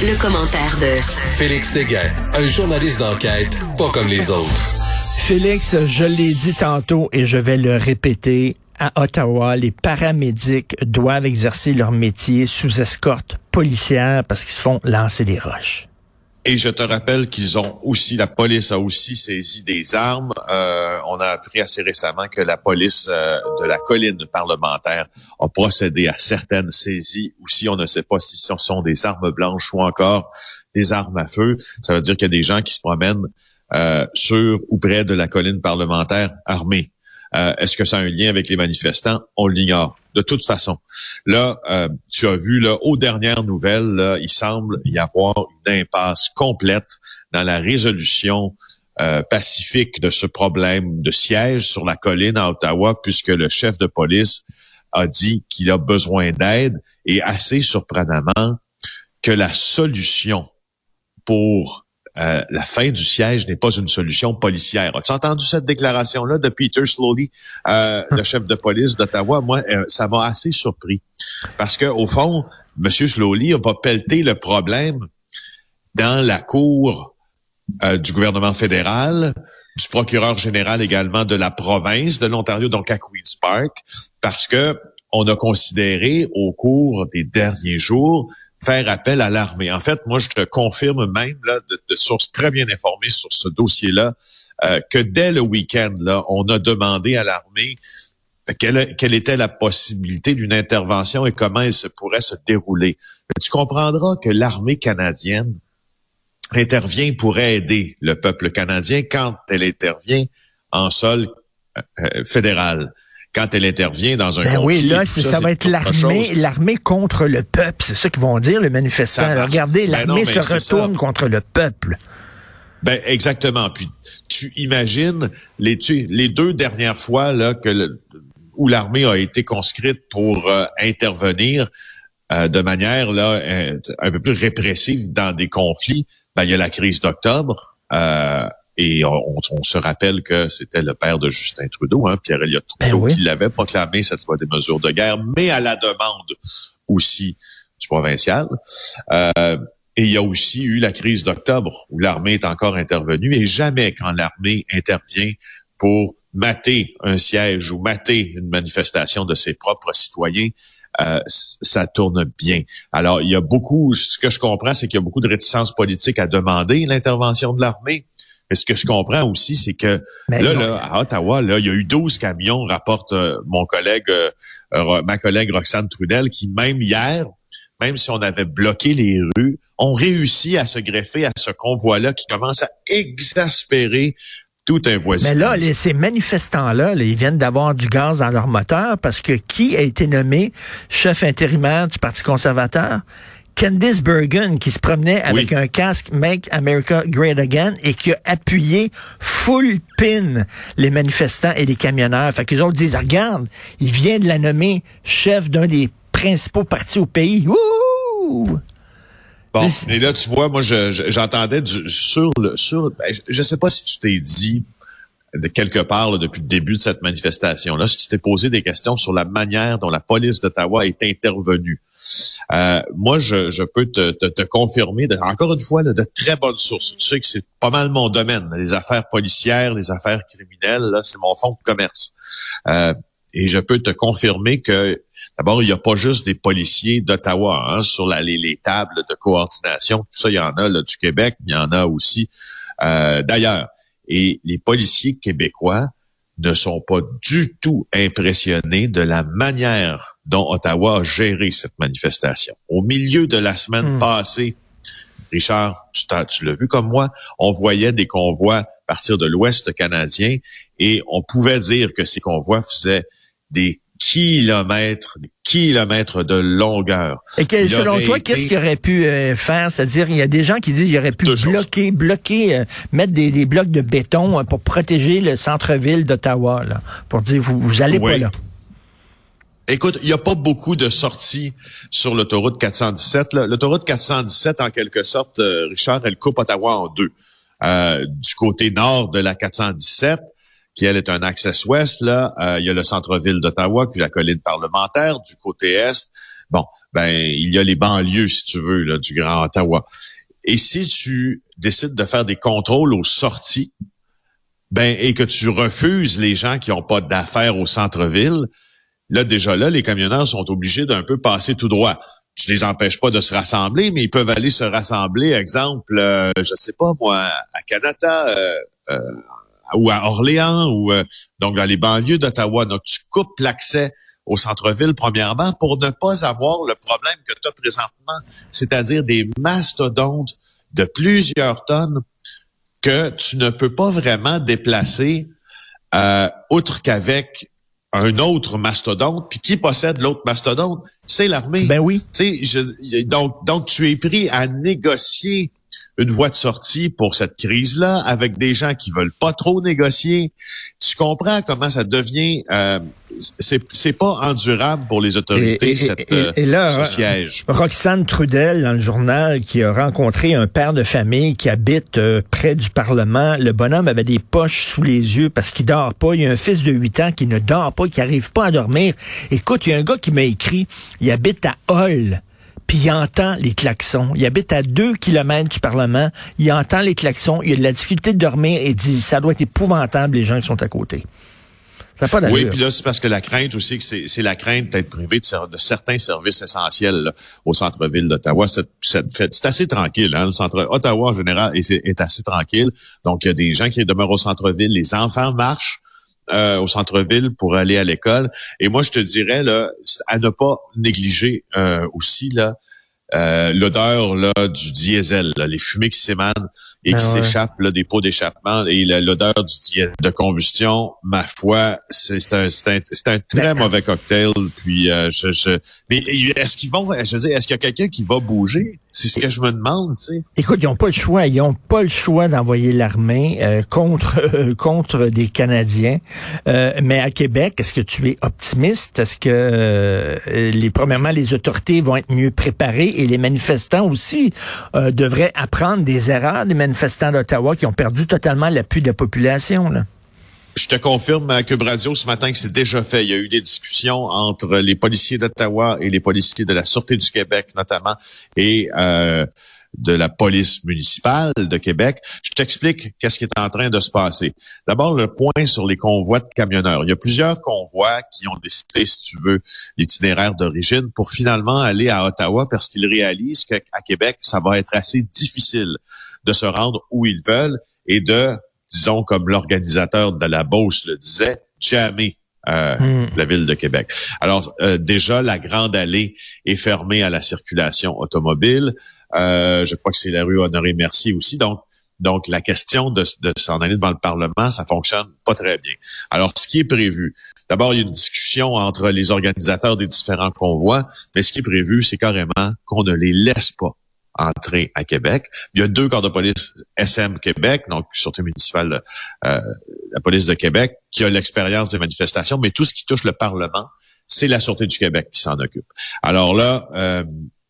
le commentaire de Félix Séguin, un journaliste d'enquête pas comme les autres. Félix, je l'ai dit tantôt et je vais le répéter. À Ottawa, les paramédics doivent exercer leur métier sous escorte policière parce qu'ils se font lancer des roches. Et je te rappelle qu'ils ont aussi, la police a aussi saisi des armes. Euh, on a appris assez récemment que la police euh, de la colline parlementaire a procédé à certaines saisies. Aussi, on ne sait pas si ce sont des armes blanches ou encore des armes à feu. Ça veut dire qu'il y a des gens qui se promènent euh, sur ou près de la colline parlementaire armée. Euh, est-ce que ça a un lien avec les manifestants? On l'ignore. De toute façon, là, euh, tu as vu, là, aux dernières nouvelles, il semble y avoir une impasse complète dans la résolution euh, pacifique de ce problème de siège sur la colline à Ottawa, puisque le chef de police a dit qu'il a besoin d'aide et assez surprenamment que la solution pour euh, la fin du siège n'est pas une solution policière. As-tu entendu cette déclaration-là de Peter Slowly, euh, le chef de police d'Ottawa? Moi, euh, ça m'a assez surpris. Parce que au fond, M. Slowly va pelleter le problème dans la cour du gouvernement fédéral, du procureur général également de la province de l'Ontario, donc à Queen's Park, parce que on a considéré au cours des derniers jours faire appel à l'armée. En fait, moi, je te confirme même là, de, sources très bien informées sur ce dossier-là, euh, que dès le week-end, on a demandé à l'armée quelle, quelle, était la possibilité d'une intervention et comment elle se pourrait se dérouler. tu comprendras que l'armée canadienne intervient pour aider le peuple canadien quand elle intervient en sol euh, euh, fédéral quand elle intervient dans un ben conflit. Oui, là, ça, va être l'armée, l'armée contre le peuple. C'est ça qu'ils vont dire, les manifestants. Regardez, ben l'armée se retourne contre le peuple. Ben exactement. Puis tu imagines les les deux dernières fois là que où l'armée a été conscrite pour euh, intervenir euh, de manière là un, peu plus répressive dans des conflits. Ben il y a la crise d'octobre. Euh, et on, se rappelle que c'était le père de Justin Trudeau, hein, Pierre Elliott ben Trudeau, qui l'avait proclamé cette fois des mesures de guerre, mais à la demande aussi du provincial. Euh, et il y a aussi eu la crise d'octobre où l'armée est encore intervenue et jamais quand l'armée intervient pour mater un siège ou mater une manifestation de ses propres citoyens, euh, ça tourne bien. Alors, il y a beaucoup, ce que je comprends, c'est qu'il y a beaucoup de réticence politique à demander l'intervention de l'armée. Mais ce que je comprends aussi, c'est que là, là, à Ottawa, là, il y a eu 12 camions, rapporte euh, mon collègue, euh, ma collègue Roxane Trudel, qui même hier, même si on avait bloqué les rues, ont réussi à se greffer à ce convoi-là qui commence à exaspérer tout un voisinage. Mais là, ces manifestants-là, ils viennent d'avoir du gaz dans leur moteur parce que qui a été nommé chef intérimaire du Parti conservateur? Candice Bergen qui se promenait avec un casque Make America Great Again et qui a appuyé full pin les manifestants et les camionneurs. Fait que les autres disent, regarde, il vient de la nommer chef d'un des principaux partis au pays. Ouh! Bon, et là, tu vois, moi, j'entendais sur le, sur, ben, je, sais pas si tu t'es dit, de quelque part depuis le début de cette manifestation-là, si tu t'es posé des questions sur la manière dont la police d'Ottawa est intervenue. Euh, moi, je, peux te, confirmer, encore une fois, de très bonnes sources. Tu sais que c'est pas mal mon domaine, les affaires policières, les affaires criminelles, là, c'est mon fonds de commerce. Euh, et je peux te confirmer que D'abord, il n'y a pas juste des policiers d'Ottawa hein, sur les, les, tables de coordination. Tout ça, il y en a là, du Québec, il y en a aussi euh, d'ailleurs. Et les policiers québécois ne sont pas du tout impressionnés de la manière dont Ottawa a géré cette manifestation. Au milieu de la semaine hmm. passée, Richard, tu, tu l'as vu comme moi, on voyait des convois partir de l'Ouest canadien et on pouvait dire que ces convois faisaient des kilomètres, des kilomètres de longueur. Et selon toi, qu'est-ce qu'il aurait pu euh, faire? C'est-à-dire, il y a des gens qui disent qu'il aurait pu bloquer, bloquer, euh, mettre des, blocs de béton euh, pour protéger le centre-ville d'Ottawa, là, pour dire, vous, vous allez pas là. Écoute, il n'y a pas beaucoup de sorties sur l'autoroute 417. L'autoroute 417, en quelque sorte, Richard, elle coupe Ottawa en deux. du côté nord de la 417, qui elle est un access ouest. Là, euh, il y a le centre-ville d'Ottawa, puis la colline parlementaire du côté est. Bon, ben il y a les banlieues, si tu veux, là, du Grand Ottawa. Et si tu décides de faire des contrôles aux sorties, ben et que tu refuses les gens qui n'ont pas d'affaires au centre-ville, là déjà là, les camionneurs sont obligés d'un peu passer tout droit tu les empêches pas de se rassembler, mais ils peuvent aller se rassembler, exemple, euh, je sais pas moi, à Canada euh, euh, ou à Orléans ou euh, donc dans les banlieues d'Ottawa. Donc tu coupes l'accès au centre-ville premièrement pour ne pas avoir le problème que tu as présentement, c'est-à-dire des mastodontes de plusieurs tonnes que tu ne peux pas vraiment déplacer outre qu'avec un autre mastodonte, puis qui possède l'autre mastodonte? C'est l'armée. Ben oui. Je, donc, donc, tu es pris à négocier une voie de sortie pour cette crise-là avec des gens qui veulent pas trop négocier. Tu comprends comment ça devient euh, c'est pas endurable pour les autorités cette, et, là, ce siège. Roxane Trudel dans le journal qui a rencontré un père de famille qui habite euh, près du Parlement. Le bonhomme avait des poches sous les yeux parce qu'il dort pas. Il y a un fils de 8 ans qui ne dort pas, qui arrive pas à dormir. Écoute, il y a un gars qui m'a écrit, il habite à Hull puis il entend les klaxons. Il habite à deux kilomètres du Parlement, il entend les klaxons, il a de la difficulté de dormir et dit ça doit être épouvantable les gens qui sont à côté. Ça pas oui, puis là, c'est parce que la crainte aussi, que c'est la crainte d'être privé de, certains services essentiels au centre-ville d'Ottawa. C'est assez tranquille. Hein, le centre Ottawa, en général, est, est assez tranquille. Donc, il y a des gens qui demeurent au centre-ville. Les enfants marchent. Euh, au centre-ville pour aller à l'école. Et moi, je te dirais là, à ne pas négliger euh, aussi là euh, l'odeur là du diesel, les fumées qui s'émanent et qui ah s'échappent des pots d'échappement et l'odeur du diesel de combustion, ma foi, c'est un, c'est un, un, très mauvais cocktail. Puis je, je, mais est-ce qu'ils vont, je veux dire, est-ce qu'il y a quelqu'un qui va bouger? C'est ce que je me demande, tu sais. Écoute, ils n'ont pas le choix. Ils n'ont pas le choix d'envoyer l'armée euh, contre euh, contre des Canadiens. Euh, mais à Québec, est-ce que tu es optimiste? Est-ce que les premièrement les autorités vont être mieux préparées? Et les manifestants aussi devraient apprendre des erreurs des manifestants d'Ottawa qui ont perdu totalement l'appui de la population là? Je te confirme à Cube Radio ce matin que c'est déjà fait. Il y a eu des discussions entre les policiers d'Ottawa et les policiers de la Sûreté du Québec notamment et euh, de la police municipale de Québec. Je t'explique qu'est-ce qui est en train de se passer. D'abord, le point sur les convois de camionneurs. Il y a plusieurs convois qui ont décidé, si tu veux, l'itinéraire d'origine pour finalement aller à Ottawa parce qu'ils réalisent qu'à Québec, ça va être assez difficile de se rendre où ils veulent et de disons comme l'organisateur de la Beauce le disait, jamais euh, hmm. la ville de Québec. Alors euh, déjà, la grande allée est fermée à la circulation automobile. Euh, je crois que c'est la rue Honoré Mercier aussi. Donc, donc la question de, de s'en aller devant le Parlement, ça fonctionne pas très bien. Alors, ce qui est prévu, d'abord, il y a une discussion entre les organisateurs des différents convois, mais ce qui est prévu, c'est carrément qu'on ne les laisse pas entrer à Québec. Il y a deux corps de police SM Québec, donc Sûreté municipale, euh, la police de Québec, qui a l'expérience des manifestations, mais tout ce qui touche le Parlement, c'est la Sûreté du Québec qui s'en occupe. Alors là, euh,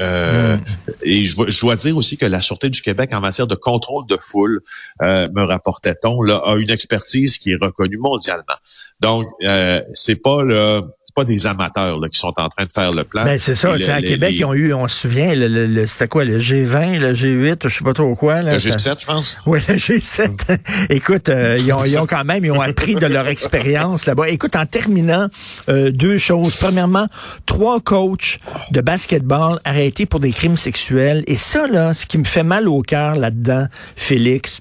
euh, et je, je, dois dire aussi que la Sûreté du Québec en matière de contrôle de foule, euh, me rapportait-on, là, a une expertise qui est reconnue mondialement. Donc, euh, c'est pas le pas des amateurs là, qui sont en train de faire le plan. Ben, c'est ça. à Québec, ils ont eu, on se souvient, le, c'était quoi, le G20, le G8, je sais pas trop quoi. Là, le G7, je pense. Oui, le G7. Écoute, euh, ils, ont, ils, ont, quand même, ils ont appris de leur expérience là-bas. Écoute, en terminant, euh, deux choses. Premièrement, trois coachs de basketball arrêtés pour des crimes sexuels. Et ça, là, ce qui me fait mal au cœur là-dedans, Félix,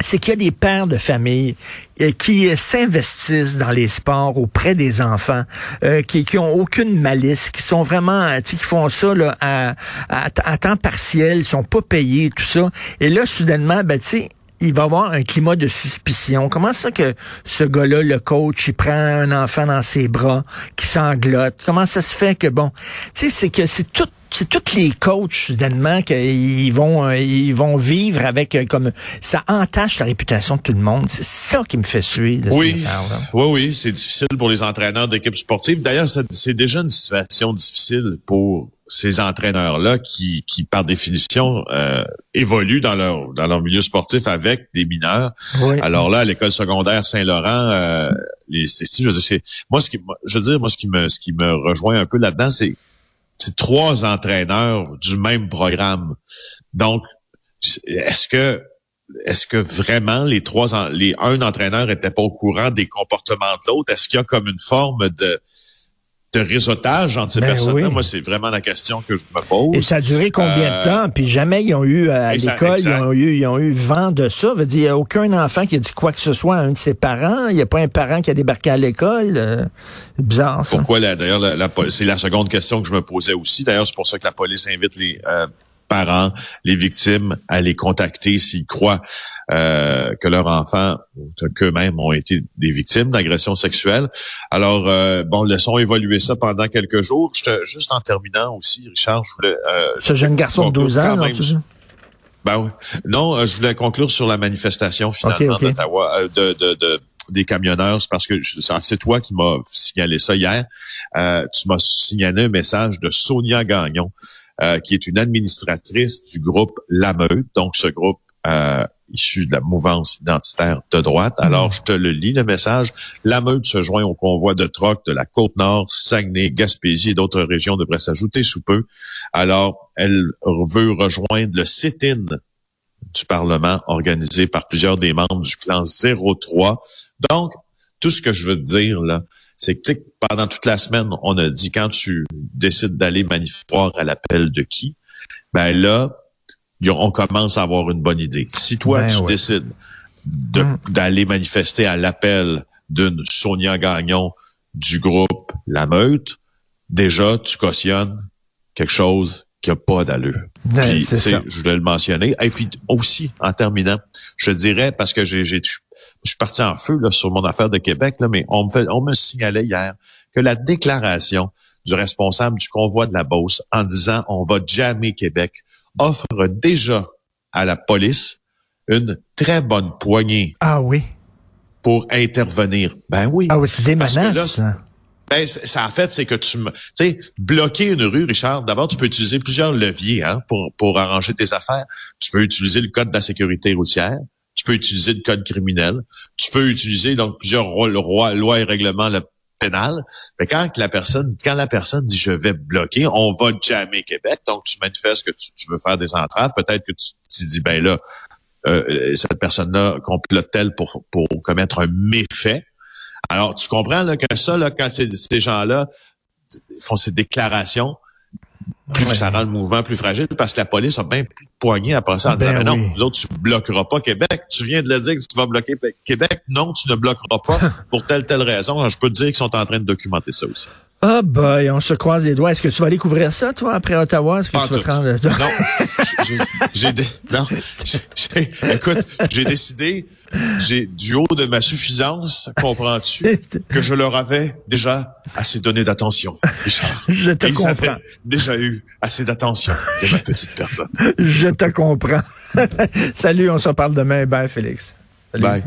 c'est qu'il y a des pères de famille euh, qui s'investissent dans les sports auprès des enfants, euh, qui, qui ont aucune malice, qui sont vraiment, euh, qui font ça là, à, à, temps partiel, ils sont pas payés, tout ça. Et là, soudainement, ben, tu sais, il va avoir un climat de suspicion. Comment ça que ce gars-là, le coach, il prend un enfant dans ses bras, qui sanglote? Comment ça se fait que, bon, tu sais, c'est que c'est tout c'est tous les coachs soudainement qu'ils vont euh, ils vont vivre avec euh, comme ça entache la réputation de tout le monde. C'est ça qui me fait suer. De oui, oui, oui, c'est difficile pour les entraîneurs d'équipes sportives. D'ailleurs, c'est déjà une situation difficile pour ces entraîneurs-là qui, qui, par définition, euh, évoluent dans leur dans leur milieu sportif avec des mineurs. Alors là, à l'école secondaire Saint-Laurent, euh, les, je veux dire, moi ce qui, je veux dire, moi ce qui me ce qui me rejoint un peu là-dedans, c'est c'est trois entraîneurs du même programme. Donc, est-ce que est-ce que vraiment les trois les un entraîneur était pas au courant des comportements de l'autre? Est-ce qu'il y a comme une forme de de réseautage entre ces ben personnes-là? Moi, c'est vraiment la question que je me pose. Et ça a duré combien de temps? Euh, Puis jamais ils ont eu à l'école, ils ont eu, ils ont eu vent de ça. Veut dire, il n'y a aucun enfant qui a dit quoi que ce soit à un de ses parents. Il n'y a pas un parent qui a débarqué à l'école. Euh, bizarre, ça. Pourquoi, d'ailleurs, c'est la seconde question que je me posais aussi. D'ailleurs, c'est pour ça que la police invite les, euh, parents, les victimes, à les contacter s'ils croient euh, que leurs enfants qu'eux-mêmes ont été des victimes d'agressions sexuelles. Alors, euh, bon, laissons évoluer ça pendant quelques jours. juste en terminant aussi, Richard, je voulais... Euh, Ce jeune garçon de 12 ans, ben oui. Non, euh, je voulais conclure sur la manifestation finalement d'Ottawa, euh, de, de, de, des camionneurs, c'est parce que c'est toi qui m'as signalé ça hier. Euh, tu m'as signalé un message de Sonia Gagnon, euh, qui est une administratrice du groupe La Meute, donc ce groupe euh, issu de la mouvance identitaire de droite. Alors, je te le lis, le message. La Meute se joint au convoi de troc de la Côte-Nord, Saguenay, Gaspésie et d'autres régions devraient s'ajouter sous peu. Alors, elle veut rejoindre le sit-in du Parlement organisé par plusieurs des membres du clan 03. Donc, tout ce que je veux te dire, là, c'est que pendant toute la semaine, on a dit quand tu décides d'aller manifester à l'appel de qui, ben là, on commence à avoir une bonne idée. Si toi, ben tu décides hum. d'aller manifester à l'appel d'une Sonia Gagnon du groupe La Meute, déjà, tu cautionnes quelque chose qui n'a pas d'allure. Ben, je voulais le mentionner. Et puis aussi, en terminant, je dirais, parce que j'ai je suis parti en feu là, sur mon affaire de Québec, là, mais on me, fait, on me signalait hier que la déclaration du responsable du convoi de la Beauce en disant on va jammer Québec offre déjà à la police une très bonne poignée. Ah oui. Pour intervenir. Ben oui. Ah oui, c'est des menaces. ben, ça en fait, c'est que tu me, tu sais, bloquer une rue, Richard. D'abord, tu peux utiliser plusieurs leviers hein, pour pour arranger tes affaires. Tu peux utiliser le code de la sécurité routière tu peux utiliser le code criminel, tu peux utiliser donc plusieurs lois et règlements pénal. Mais quand la personne, quand la personne dit je vais bloquer, on va jammer Québec, donc tu manifestes que tu, veux faire des entraves, peut-être que tu, tu dis ben là, euh, cette personne-là complote-t-elle pour, pour commettre un méfait. Alors, tu comprends là, que ça, là, quand ces gens-là font ces déclarations, plus ça rend le mouvement plus fragile parce que la police a bien plus de poignées après ça en disant, ben non, nous autres, tu bloqueras pas Québec. Tu viens de le dire que tu vas bloquer Québec. Non, tu ne bloqueras pas pour telle, telle raison. Je peux te dire qu'ils sont en train de documenter ça aussi. Ah boy, on se croise les doigts. Est-ce que tu vas aller couvrir ça, toi, après Ottawa? Est-ce que tu vas prendre... Non, j'ai... Non, écoute, j'ai décidé j'ai du haut de ma suffisance, comprends-tu, que je leur avais déjà assez donné d'attention, Richard. Je te comprends. déjà eu assez d'attention de ma petite personne. Je te comprends. Salut, on se reparle demain. Bye, Félix. Bye.